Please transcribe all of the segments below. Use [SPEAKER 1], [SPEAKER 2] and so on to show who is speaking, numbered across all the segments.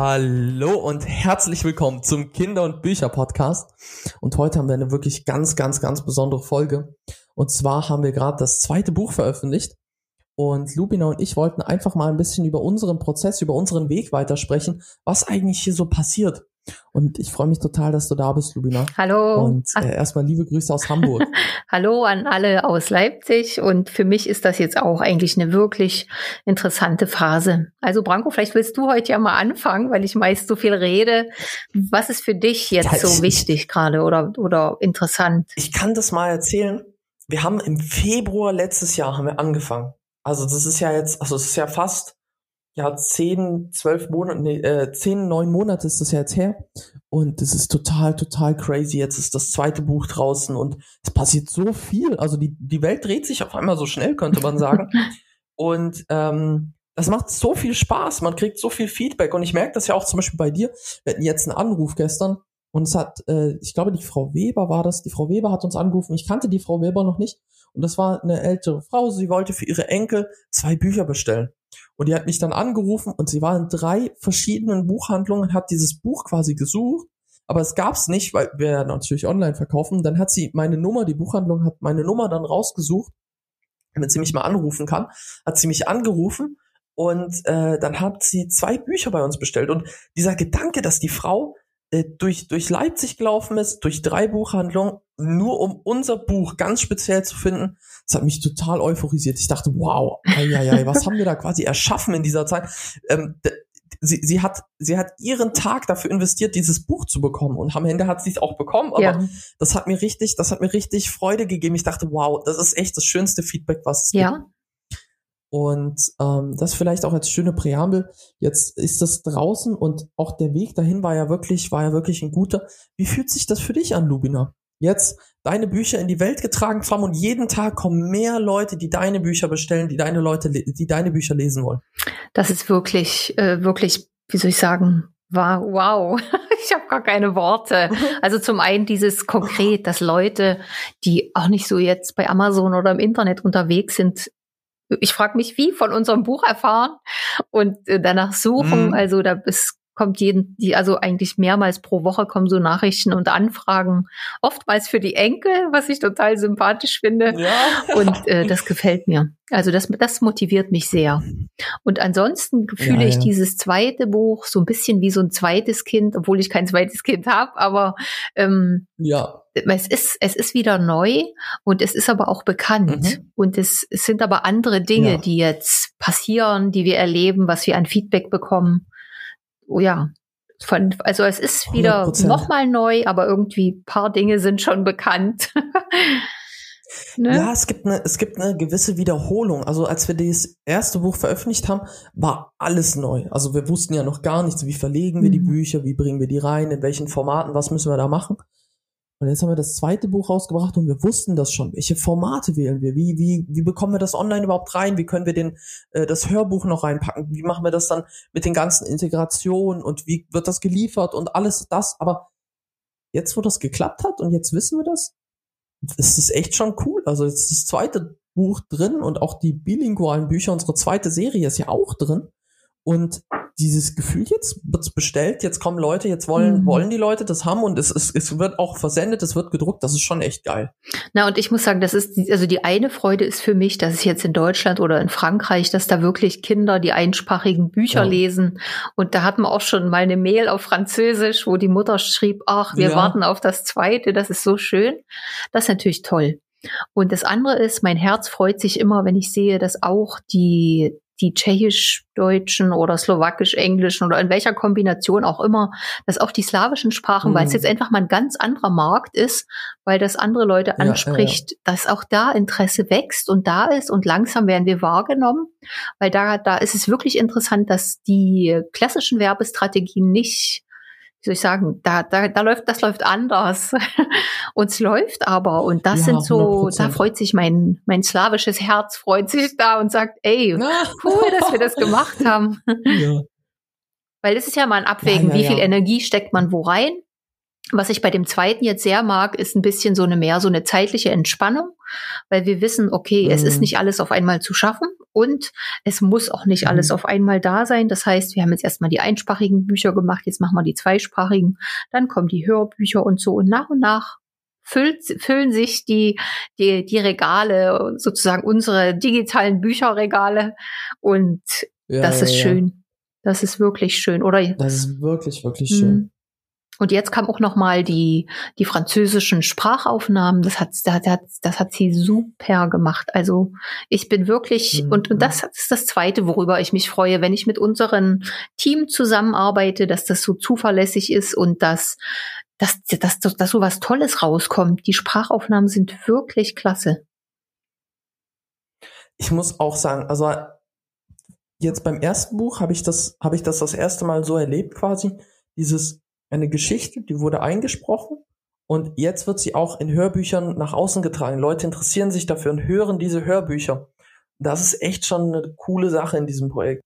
[SPEAKER 1] Hallo und herzlich willkommen zum Kinder- und Bücher-Podcast. Und heute haben wir eine wirklich ganz, ganz, ganz besondere Folge. Und zwar haben wir gerade das zweite Buch veröffentlicht. Und Lubina und ich wollten einfach mal ein bisschen über unseren Prozess, über unseren Weg weitersprechen, was eigentlich hier so passiert. Und ich freue mich total, dass du da bist, Lubina.
[SPEAKER 2] Hallo.
[SPEAKER 1] Und äh, erstmal liebe Grüße aus Hamburg.
[SPEAKER 2] Hallo an alle aus Leipzig. Und für mich ist das jetzt auch eigentlich eine wirklich interessante Phase. Also Branko, vielleicht willst du heute ja mal anfangen, weil ich meist so viel rede. Was ist für dich jetzt ja, so wichtig gerade oder, oder interessant?
[SPEAKER 1] Ich kann das mal erzählen. Wir haben im Februar letztes Jahr haben wir angefangen. Also das ist ja jetzt, also es ist ja fast ja, zehn, zwölf Monate, nee, äh, zehn, neun Monate ist das ja jetzt her. Und das ist total, total crazy. Jetzt ist das zweite Buch draußen und es passiert so viel. Also die, die Welt dreht sich auf einmal so schnell, könnte man sagen. und ähm, das macht so viel Spaß. Man kriegt so viel Feedback. Und ich merke das ja auch zum Beispiel bei dir. Wir hatten jetzt einen Anruf gestern und es hat, äh, ich glaube, die Frau Weber war das. Die Frau Weber hat uns angerufen. Ich kannte die Frau Weber noch nicht. Und das war eine ältere Frau. Sie wollte für ihre Enkel zwei Bücher bestellen. Und die hat mich dann angerufen und sie war in drei verschiedenen Buchhandlungen, hat dieses Buch quasi gesucht, aber es gab's nicht, weil wir natürlich online verkaufen. Dann hat sie meine Nummer, die Buchhandlung hat meine Nummer dann rausgesucht, damit sie mich mal anrufen kann. Hat sie mich angerufen und äh, dann hat sie zwei Bücher bei uns bestellt. Und dieser Gedanke, dass die Frau durch, durch Leipzig gelaufen ist, durch drei Buchhandlungen, nur um unser Buch ganz speziell zu finden, das hat mich total euphorisiert. Ich dachte, wow, ei, ei, ei, was haben wir da quasi erschaffen in dieser Zeit? Ähm, sie, sie hat, sie hat ihren Tag dafür investiert, dieses Buch zu bekommen und am Ende hat sie es auch bekommen, aber ja. das hat mir richtig, das hat mir richtig Freude gegeben. Ich dachte, wow, das ist echt das schönste Feedback, was es
[SPEAKER 2] ja.
[SPEAKER 1] gibt. Und ähm, das vielleicht auch als schöne Präambel. Jetzt ist das draußen und auch der Weg dahin war ja wirklich, war ja wirklich ein guter. Wie fühlt sich das für dich an, Lubina? jetzt deine Bücher in die Welt getragen haben und jeden Tag kommen mehr Leute, die deine Bücher bestellen, die deine Leute, die deine Bücher lesen wollen.
[SPEAKER 2] Das ist wirklich, äh, wirklich, wie soll ich sagen, war wow. Ich habe gar keine Worte. Also zum einen dieses konkret, dass Leute, die auch nicht so jetzt bei Amazon oder im Internet unterwegs sind, ich frage mich, wie von unserem Buch erfahren und äh, danach suchen. Mhm. Also da ist kommt jeden, die, also eigentlich mehrmals pro Woche kommen so Nachrichten und Anfragen, oftmals für die Enkel, was ich total sympathisch finde. Ja. Und äh, das gefällt mir. Also das, das motiviert mich sehr. Und ansonsten fühle ja, ich dieses zweite Buch so ein bisschen wie so ein zweites Kind, obwohl ich kein zweites Kind habe, aber ähm,
[SPEAKER 1] ja.
[SPEAKER 2] es ist, es ist wieder neu und es ist aber auch bekannt. Mhm. Und es, es sind aber andere Dinge, ja. die jetzt passieren, die wir erleben, was wir an Feedback bekommen ja, von, also es ist wieder nochmal neu, aber irgendwie paar Dinge sind schon bekannt.
[SPEAKER 1] ne? Ja, es gibt eine, es gibt eine gewisse Wiederholung. Also als wir das erste Buch veröffentlicht haben, war alles neu. Also wir wussten ja noch gar nichts, wie verlegen wir mhm. die Bücher, wie bringen wir die rein, in welchen Formaten, was müssen wir da machen. Und jetzt haben wir das zweite Buch rausgebracht und wir wussten das schon. Welche Formate wählen wir? Wie, wie, wie bekommen wir das online überhaupt rein? Wie können wir den, äh, das Hörbuch noch reinpacken? Wie machen wir das dann mit den ganzen Integrationen und wie wird das geliefert und alles das? Aber jetzt, wo das geklappt hat und jetzt wissen wir das, ist es echt schon cool. Also jetzt ist das zweite Buch drin und auch die bilingualen Bücher, unsere zweite Serie ist ja auch drin. Und dieses Gefühl, jetzt wird's bestellt, jetzt kommen Leute, jetzt wollen, mhm. wollen die Leute das haben und es, es, es wird auch versendet, es wird gedruckt, das ist schon echt geil.
[SPEAKER 2] Na, und ich muss sagen, das ist, also die eine Freude ist für mich, dass es jetzt in Deutschland oder in Frankreich, dass da wirklich Kinder die einsprachigen Bücher ja. lesen. Und da hatten wir auch schon mal eine Mail auf Französisch, wo die Mutter schrieb, ach, wir ja. warten auf das zweite, das ist so schön. Das ist natürlich toll. Und das andere ist, mein Herz freut sich immer, wenn ich sehe, dass auch die die tschechisch-deutschen oder slowakisch-englischen oder in welcher Kombination auch immer, dass auch die slawischen Sprachen, mhm. weil es jetzt einfach mal ein ganz anderer Markt ist, weil das andere Leute anspricht, ja, ja. dass auch da Interesse wächst und da ist und langsam werden wir wahrgenommen, weil da, da ist es wirklich interessant, dass die klassischen Werbestrategien nicht wie soll ich sagen, da, da, da läuft, das läuft anders. und es läuft aber. Und das ja, sind so, 100%. da freut sich mein, mein slawisches Herz, freut sich da und sagt, ey, cool, dass wir das gemacht haben. Ja. Weil es ist ja mal ein Abwägen, ja, wie viel Energie steckt man wo rein. Was ich bei dem zweiten jetzt sehr mag, ist ein bisschen so eine mehr so eine zeitliche Entspannung, weil wir wissen, okay, mhm. es ist mhm. nicht alles auf einmal zu schaffen und es muss auch nicht mhm. alles auf einmal da sein. Das heißt, wir haben jetzt erstmal die einsprachigen Bücher gemacht, jetzt machen wir die zweisprachigen, dann kommen die Hörbücher und so und nach und nach füllt, füllen sich die, die, die Regale, sozusagen unsere digitalen Bücherregale und ja, das ist ja, schön. Das ist wirklich schön, oder?
[SPEAKER 1] Das ist wirklich, wirklich schön. Mhm.
[SPEAKER 2] Und jetzt kam auch noch mal die die französischen Sprachaufnahmen. Das hat das hat das hat sie super gemacht. Also ich bin wirklich mhm. und und das ist das Zweite, worüber ich mich freue, wenn ich mit unserem Team zusammenarbeite, dass das so zuverlässig ist und dass dass, dass, dass, dass so was Tolles rauskommt. Die Sprachaufnahmen sind wirklich klasse.
[SPEAKER 1] Ich muss auch sagen, also jetzt beim ersten Buch habe ich das habe ich das das erste Mal so erlebt quasi dieses eine Geschichte, die wurde eingesprochen und jetzt wird sie auch in Hörbüchern nach außen getragen. Leute interessieren sich dafür und hören diese Hörbücher. Das ist echt schon eine coole Sache in diesem Projekt.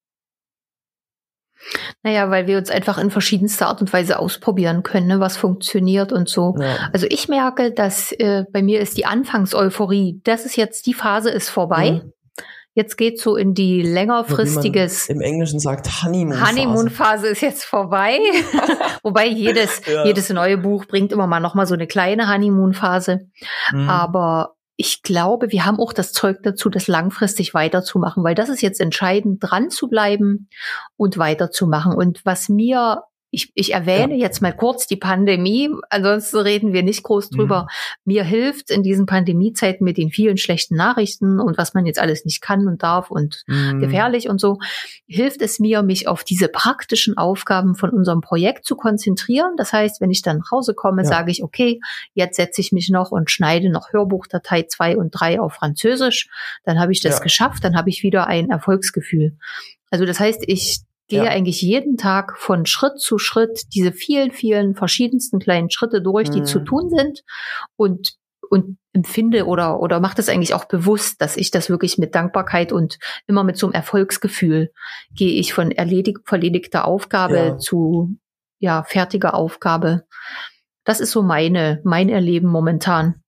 [SPEAKER 2] Naja, weil wir uns einfach in verschiedenster Art und Weise ausprobieren können, ne, was funktioniert und so. Ja. Also ich merke, dass äh, bei mir ist die Anfangseuphorie, das ist jetzt, die Phase ist vorbei. Mhm. Jetzt geht so in die längerfristiges.
[SPEAKER 1] Im Englischen sagt Honeymoon-Phase.
[SPEAKER 2] Honeymoon-Phase ist jetzt vorbei. Wobei jedes, ja. jedes neue Buch bringt immer mal noch mal so eine kleine Honeymoon-Phase. Mhm. Aber ich glaube, wir haben auch das Zeug dazu, das langfristig weiterzumachen, weil das ist jetzt entscheidend, dran zu bleiben und weiterzumachen. Und was mir ich, ich erwähne ja. jetzt mal kurz die Pandemie, ansonsten reden wir nicht groß drüber. Mhm. Mir hilft in diesen Pandemiezeiten mit den vielen schlechten Nachrichten und was man jetzt alles nicht kann und darf und mhm. gefährlich und so, hilft es mir, mich auf diese praktischen Aufgaben von unserem Projekt zu konzentrieren. Das heißt, wenn ich dann nach Hause komme, ja. sage ich, okay, jetzt setze ich mich noch und schneide noch Hörbuchdatei zwei und drei auf Französisch. Dann habe ich das ja. geschafft, dann habe ich wieder ein Erfolgsgefühl. Also das heißt, ich gehe ja. eigentlich jeden Tag von Schritt zu Schritt diese vielen, vielen verschiedensten kleinen Schritte durch, die mhm. zu tun sind und und empfinde oder oder macht es eigentlich auch bewusst, dass ich das wirklich mit Dankbarkeit und immer mit so einem Erfolgsgefühl gehe ich von erledigt, verledigter Aufgabe ja. zu ja fertiger Aufgabe. Das ist so meine mein Erleben momentan.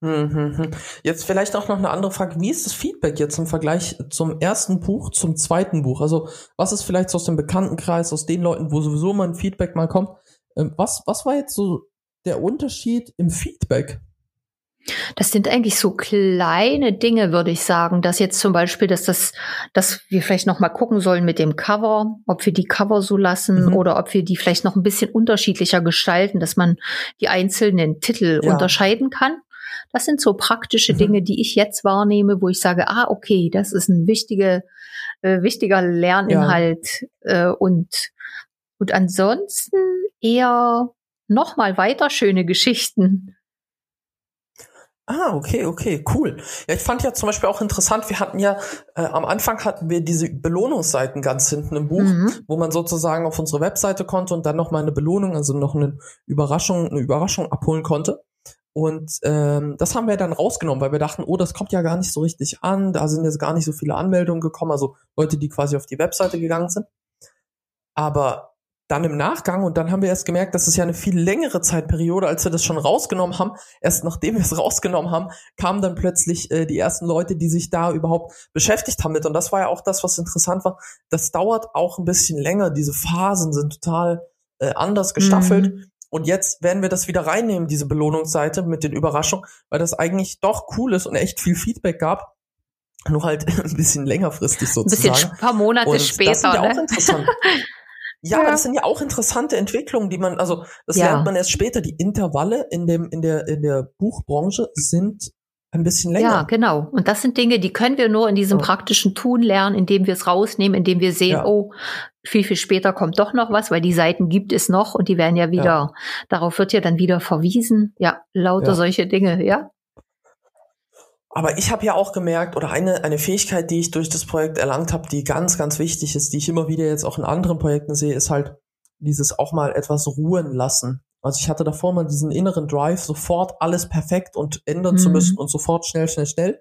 [SPEAKER 1] Mhm. Jetzt vielleicht auch noch eine andere Frage. Wie ist das Feedback jetzt im Vergleich zum ersten Buch, zum zweiten Buch? Also was ist vielleicht aus dem Bekanntenkreis, aus den Leuten, wo sowieso mal ein Feedback mal kommt? Ähm, was, was war jetzt so der Unterschied im Feedback?
[SPEAKER 2] Das sind eigentlich so kleine Dinge, würde ich sagen, dass jetzt zum Beispiel, dass das, dass wir vielleicht noch mal gucken sollen mit dem Cover, ob wir die Cover so lassen mhm. oder ob wir die vielleicht noch ein bisschen unterschiedlicher gestalten, dass man die einzelnen Titel ja. unterscheiden kann. Das sind so praktische mhm. Dinge, die ich jetzt wahrnehme, wo ich sage, ah, okay, das ist ein wichtiger, äh, wichtiger Lerninhalt ja. äh, und und ansonsten eher noch mal weiter schöne Geschichten.
[SPEAKER 1] Ah, okay, okay, cool. Ja, ich fand ja zum Beispiel auch interessant, wir hatten ja, äh, am Anfang hatten wir diese Belohnungsseiten ganz hinten im Buch, mhm. wo man sozusagen auf unsere Webseite konnte und dann noch mal eine Belohnung, also noch eine Überraschung, eine Überraschung abholen konnte. Und ähm, das haben wir dann rausgenommen, weil wir dachten, oh, das kommt ja gar nicht so richtig an, da sind jetzt gar nicht so viele Anmeldungen gekommen, also Leute, die quasi auf die Webseite gegangen sind. Aber dann im Nachgang, und dann haben wir erst gemerkt, das ist ja eine viel längere Zeitperiode, als wir das schon rausgenommen haben. Erst nachdem wir es rausgenommen haben, kamen dann plötzlich äh, die ersten Leute, die sich da überhaupt beschäftigt haben mit. Und das war ja auch das, was interessant war. Das dauert auch ein bisschen länger. Diese Phasen sind total äh, anders gestaffelt. Mhm. Und jetzt werden wir das wieder reinnehmen, diese Belohnungsseite mit den Überraschungen, weil das eigentlich doch cool ist und echt viel Feedback gab. Nur halt ein bisschen längerfristig sozusagen.
[SPEAKER 2] Ein bisschen ein paar Monate und später. Das
[SPEAKER 1] sind ja
[SPEAKER 2] ne?
[SPEAKER 1] auch interessant. Ja, ja, das sind ja auch interessante Entwicklungen, die man, also das ja. lernt man erst später. Die Intervalle in dem in der in der Buchbranche sind ein bisschen länger. Ja,
[SPEAKER 2] genau. Und das sind Dinge, die können wir nur in diesem oh. praktischen Tun lernen, indem wir es rausnehmen, indem wir sehen, ja. oh, viel, viel später kommt doch noch was, weil die Seiten gibt es noch und die werden ja wieder, ja. darauf wird ja dann wieder verwiesen. Ja, lauter ja. solche Dinge, ja.
[SPEAKER 1] Aber ich habe ja auch gemerkt, oder eine, eine Fähigkeit, die ich durch das Projekt erlangt habe, die ganz, ganz wichtig ist, die ich immer wieder jetzt auch in anderen Projekten sehe, ist halt dieses auch mal etwas ruhen lassen. Also ich hatte davor mal diesen inneren Drive, sofort alles perfekt und ändern mhm. zu müssen und sofort schnell, schnell, schnell.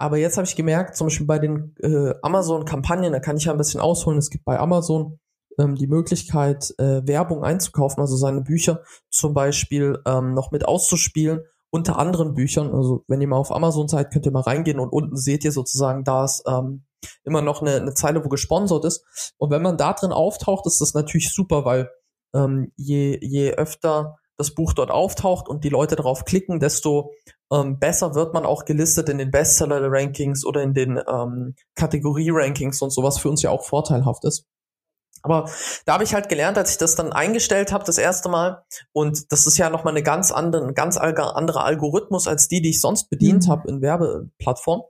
[SPEAKER 1] Aber jetzt habe ich gemerkt, zum Beispiel bei den äh, Amazon-Kampagnen, da kann ich ja ein bisschen ausholen. Es gibt bei Amazon ähm, die Möglichkeit, äh, Werbung einzukaufen, also seine Bücher zum Beispiel ähm, noch mit auszuspielen unter anderen Büchern. Also wenn ihr mal auf Amazon seid, könnt ihr mal reingehen und unten seht ihr sozusagen, da ist ähm, immer noch eine, eine Zeile, wo gesponsert ist. Und wenn man da drin auftaucht, ist das natürlich super, weil ähm, je, je öfter das Buch dort auftaucht und die Leute darauf klicken, desto ähm, besser wird man auch gelistet in den Bestseller-Rankings oder in den ähm, Kategorie-Rankings und sowas für uns ja auch vorteilhaft ist. Aber da habe ich halt gelernt, als ich das dann eingestellt habe, das erste Mal, und das ist ja nochmal eine ganz andere, ein ganz anderer Algorithmus als die, die ich sonst bedient mhm. habe in Werbeplattformen,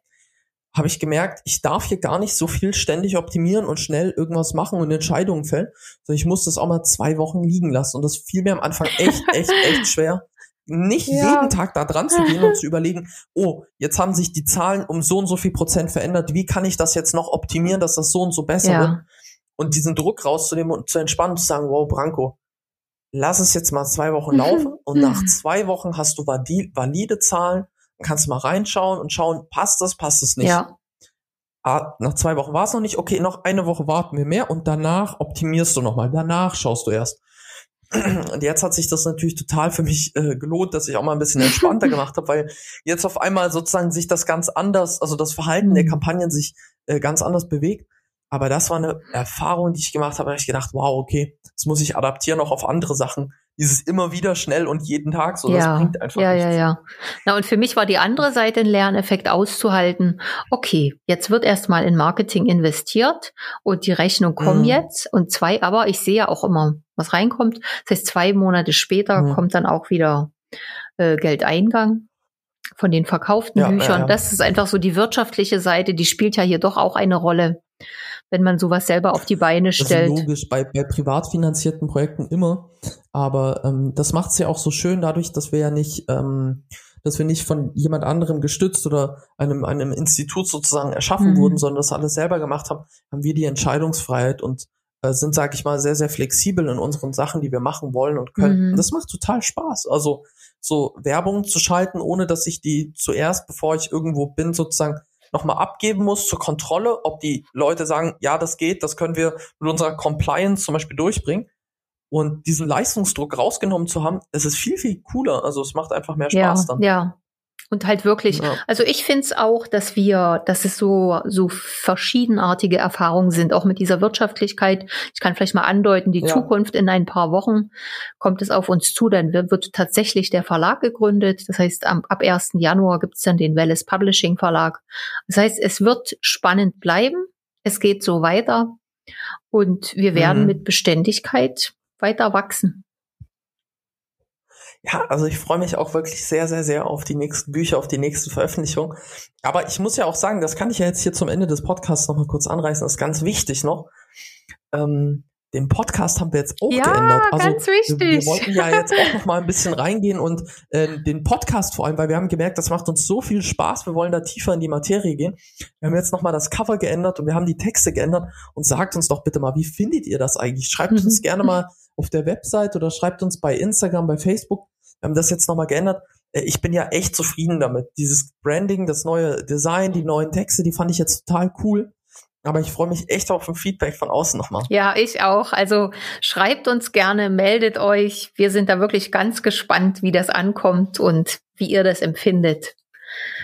[SPEAKER 1] habe ich gemerkt, ich darf hier gar nicht so viel ständig optimieren und schnell irgendwas machen und Entscheidungen fällen, sondern ich muss das auch mal zwei Wochen liegen lassen. Und das fiel mir am Anfang echt, echt, echt schwer, nicht ja. jeden Tag da dran zu gehen und zu überlegen, oh, jetzt haben sich die Zahlen um so und so viel Prozent verändert, wie kann ich das jetzt noch optimieren, dass das so und so besser ja. wird? Und diesen Druck rauszunehmen und zu entspannen und zu sagen, wow, Branko, lass es jetzt mal zwei Wochen laufen und nach zwei Wochen hast du valide Zahlen, dann kannst du mal reinschauen und schauen, passt das, passt es nicht. Ja. Ah, nach zwei Wochen war es noch nicht, okay, noch eine Woche warten wir mehr und danach optimierst du nochmal, danach schaust du erst. Und jetzt hat sich das natürlich total für mich äh, gelohnt, dass ich auch mal ein bisschen entspannter gemacht habe, weil jetzt auf einmal sozusagen sich das ganz anders, also das Verhalten der mhm. Kampagnen sich äh, ganz anders bewegt. Aber das war eine Erfahrung, die ich gemacht habe, da habe ich gedacht, wow, okay, das muss ich adaptieren auch auf andere Sachen. Dieses immer wieder schnell und jeden Tag, so
[SPEAKER 2] ja,
[SPEAKER 1] das bringt einfach
[SPEAKER 2] Ja, nichts. ja, ja. Na, und für mich war die andere Seite ein Lerneffekt auszuhalten. Okay, jetzt wird erstmal in Marketing investiert und die Rechnung kommt mhm. jetzt. Und zwei, aber ich sehe ja auch immer, was reinkommt. Das heißt, zwei Monate später mhm. kommt dann auch wieder äh, Geldeingang von den verkauften ja, Büchern. Ja, ja. Das ist einfach so die wirtschaftliche Seite, die spielt ja hier doch auch eine Rolle wenn man sowas selber auf die Beine stellt.
[SPEAKER 1] Das ist logisch, bei, bei privat finanzierten Projekten immer. Aber ähm, das macht es ja auch so schön dadurch, dass wir ja nicht, ähm, dass wir nicht von jemand anderem gestützt oder einem, einem Institut sozusagen erschaffen mhm. wurden, sondern das alles selber gemacht haben, haben wir die Entscheidungsfreiheit und äh, sind, sag ich mal, sehr, sehr flexibel in unseren Sachen, die wir machen wollen und können. Mhm. Das macht total Spaß. Also so Werbung zu schalten, ohne dass ich die zuerst, bevor ich irgendwo bin, sozusagen nochmal abgeben muss zur Kontrolle, ob die Leute sagen, ja, das geht, das können wir mit unserer Compliance zum Beispiel durchbringen. Und diesen Leistungsdruck rausgenommen zu haben, es ist viel, viel cooler. Also es macht einfach mehr Spaß
[SPEAKER 2] ja,
[SPEAKER 1] dann.
[SPEAKER 2] Ja, und halt wirklich, ja. also ich finde es auch, dass wir, dass es so, so verschiedenartige Erfahrungen sind, auch mit dieser Wirtschaftlichkeit. Ich kann vielleicht mal andeuten, die ja. Zukunft in ein paar Wochen kommt es auf uns zu, dann wird, wird tatsächlich der Verlag gegründet. Das heißt, am, ab 1. Januar gibt es dann den Welles Publishing Verlag. Das heißt, es wird spannend bleiben. Es geht so weiter. Und wir werden mhm. mit Beständigkeit weiter wachsen.
[SPEAKER 1] Ja, also ich freue mich auch wirklich sehr, sehr, sehr auf die nächsten Bücher, auf die nächste Veröffentlichung. Aber ich muss ja auch sagen, das kann ich ja jetzt hier zum Ende des Podcasts nochmal kurz anreißen, ist ganz wichtig noch. Ähm, den Podcast haben wir jetzt auch
[SPEAKER 2] ja,
[SPEAKER 1] geändert.
[SPEAKER 2] Also ganz wichtig.
[SPEAKER 1] Wir, wir wollten ja jetzt auch noch mal ein bisschen reingehen und äh, den Podcast vor allem, weil wir haben gemerkt, das macht uns so viel Spaß. Wir wollen da tiefer in die Materie gehen. Wir haben jetzt noch mal das Cover geändert und wir haben die Texte geändert und sagt uns doch bitte mal, wie findet ihr das eigentlich? Schreibt mhm. uns gerne mal auf der Website oder schreibt uns bei Instagram, bei Facebook. Wir haben das jetzt nochmal geändert. Äh, ich bin ja echt zufrieden damit. Dieses Branding, das neue Design, die neuen Texte, die fand ich jetzt total cool. Aber ich freue mich echt auf ein Feedback von außen nochmal.
[SPEAKER 2] Ja, ich auch. Also schreibt uns gerne, meldet euch. Wir sind da wirklich ganz gespannt, wie das ankommt und wie ihr das empfindet.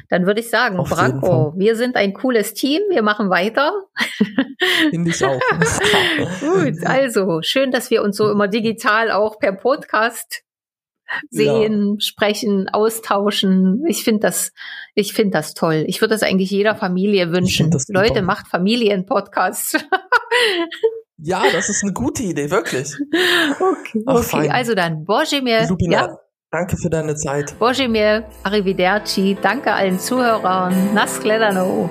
[SPEAKER 2] Dann würde ich sagen, Auf Branko, wir sind ein cooles Team, wir machen weiter.
[SPEAKER 1] Finde ich auch.
[SPEAKER 2] Gut, also schön, dass wir uns so immer digital auch per Podcast sehen, ja. sprechen, austauschen. Ich finde das, ich finde das toll. Ich würde das eigentlich jeder Familie wünschen. Leute, macht Familienpodcasts.
[SPEAKER 1] ja, das ist eine gute Idee, wirklich.
[SPEAKER 2] Okay, Ach, okay. also dann, Borjemir.
[SPEAKER 1] Ja. Danke für deine Zeit.
[SPEAKER 2] Borjemir, Arrivederci, danke allen Zuhörern. Nas Gledano.